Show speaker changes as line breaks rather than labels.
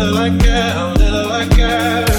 little I care, how little like care.